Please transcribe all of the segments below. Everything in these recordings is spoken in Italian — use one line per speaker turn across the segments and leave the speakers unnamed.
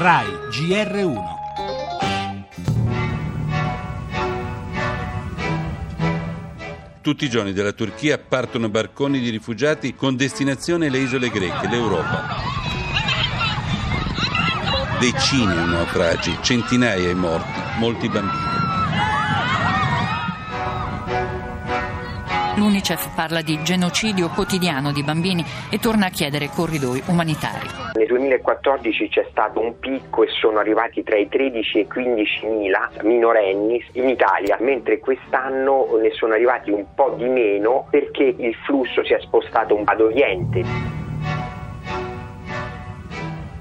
RAI GR1
Tutti i giorni dalla Turchia partono barconi di rifugiati con destinazione le isole greche, l'Europa. Decine i naufragi, centinaia i morti, molti bambini.
L'UNICEF parla di genocidio quotidiano di bambini e torna a chiedere corridoi umanitari.
Nel 2014 c'è stato un picco e sono arrivati tra i 13 e i 15 mila minorenni in Italia, mentre quest'anno ne sono arrivati un po' di meno perché il flusso si è spostato ad oriente.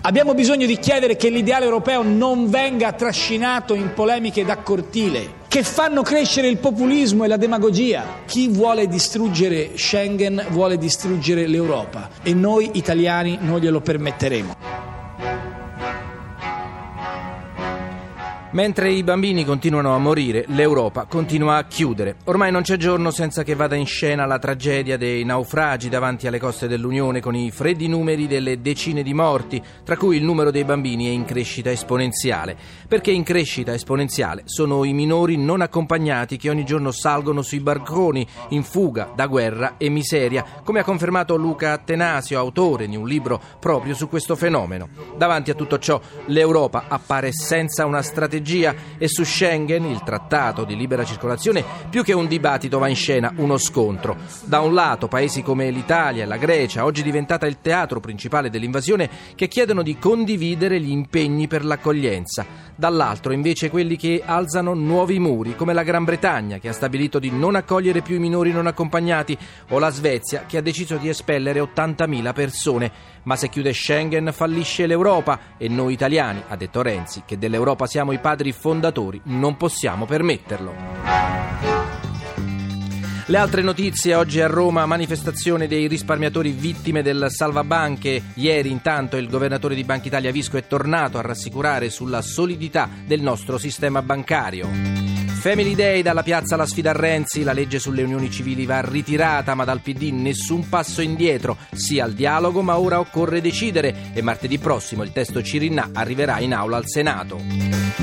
Abbiamo bisogno di chiedere che l'ideale europeo non venga trascinato in polemiche da cortile che fanno crescere il populismo e la demagogia. Chi vuole distruggere Schengen vuole distruggere l'Europa e noi italiani non glielo permetteremo.
Mentre i bambini continuano a morire, l'Europa continua a chiudere. Ormai non c'è giorno senza che vada in scena la tragedia dei naufragi davanti alle coste dell'Unione con i freddi numeri delle decine di morti, tra cui il numero dei bambini è in crescita esponenziale. Perché in crescita esponenziale sono i minori non accompagnati che ogni giorno salgono sui barconi in fuga da guerra e miseria, come ha confermato Luca Attenasio, autore di un libro proprio su questo fenomeno. Davanti a tutto ciò l'Europa appare senza una strategia strategia e su Schengen, il trattato di libera circolazione, più che un dibattito va in scena uno scontro. Da un lato paesi come l'Italia e la Grecia, oggi diventata il teatro principale dell'invasione, che chiedono di condividere gli impegni per l'accoglienza. Dall'altro invece quelli che alzano nuovi muri, come la Gran Bretagna che ha stabilito di non accogliere più i minori non accompagnati o la Svezia che ha deciso di espellere 80.000 persone. Ma se chiude Schengen fallisce l'Europa e noi italiani, ha detto Renzi, che dell'Europa siamo i padri fondatori, non possiamo permetterlo. Le altre notizie oggi a Roma, manifestazione dei risparmiatori vittime del salvabanche. Ieri intanto il governatore di Banca Italia Visco è tornato a rassicurare sulla solidità del nostro sistema bancario. Family Day dalla piazza alla sfida a Renzi, la legge sulle unioni civili va ritirata ma dal PD nessun passo indietro, sì al dialogo ma ora occorre decidere e martedì prossimo il testo Cirinna arriverà in aula al Senato.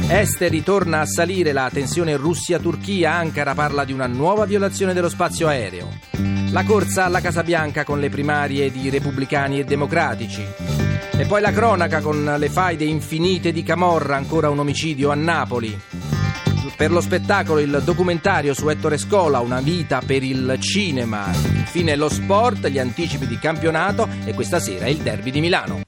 Esteri torna a salire la tensione Russia-Turchia, Ankara parla di una nuova violazione dello spazio aereo. La corsa alla Casa Bianca con le primarie di repubblicani e democratici. E poi la cronaca con le faide infinite di Camorra, ancora un omicidio a Napoli. Per lo spettacolo il documentario su Ettore Scola, Una vita per il cinema. Infine lo sport, gli anticipi di campionato e questa sera il derby di Milano.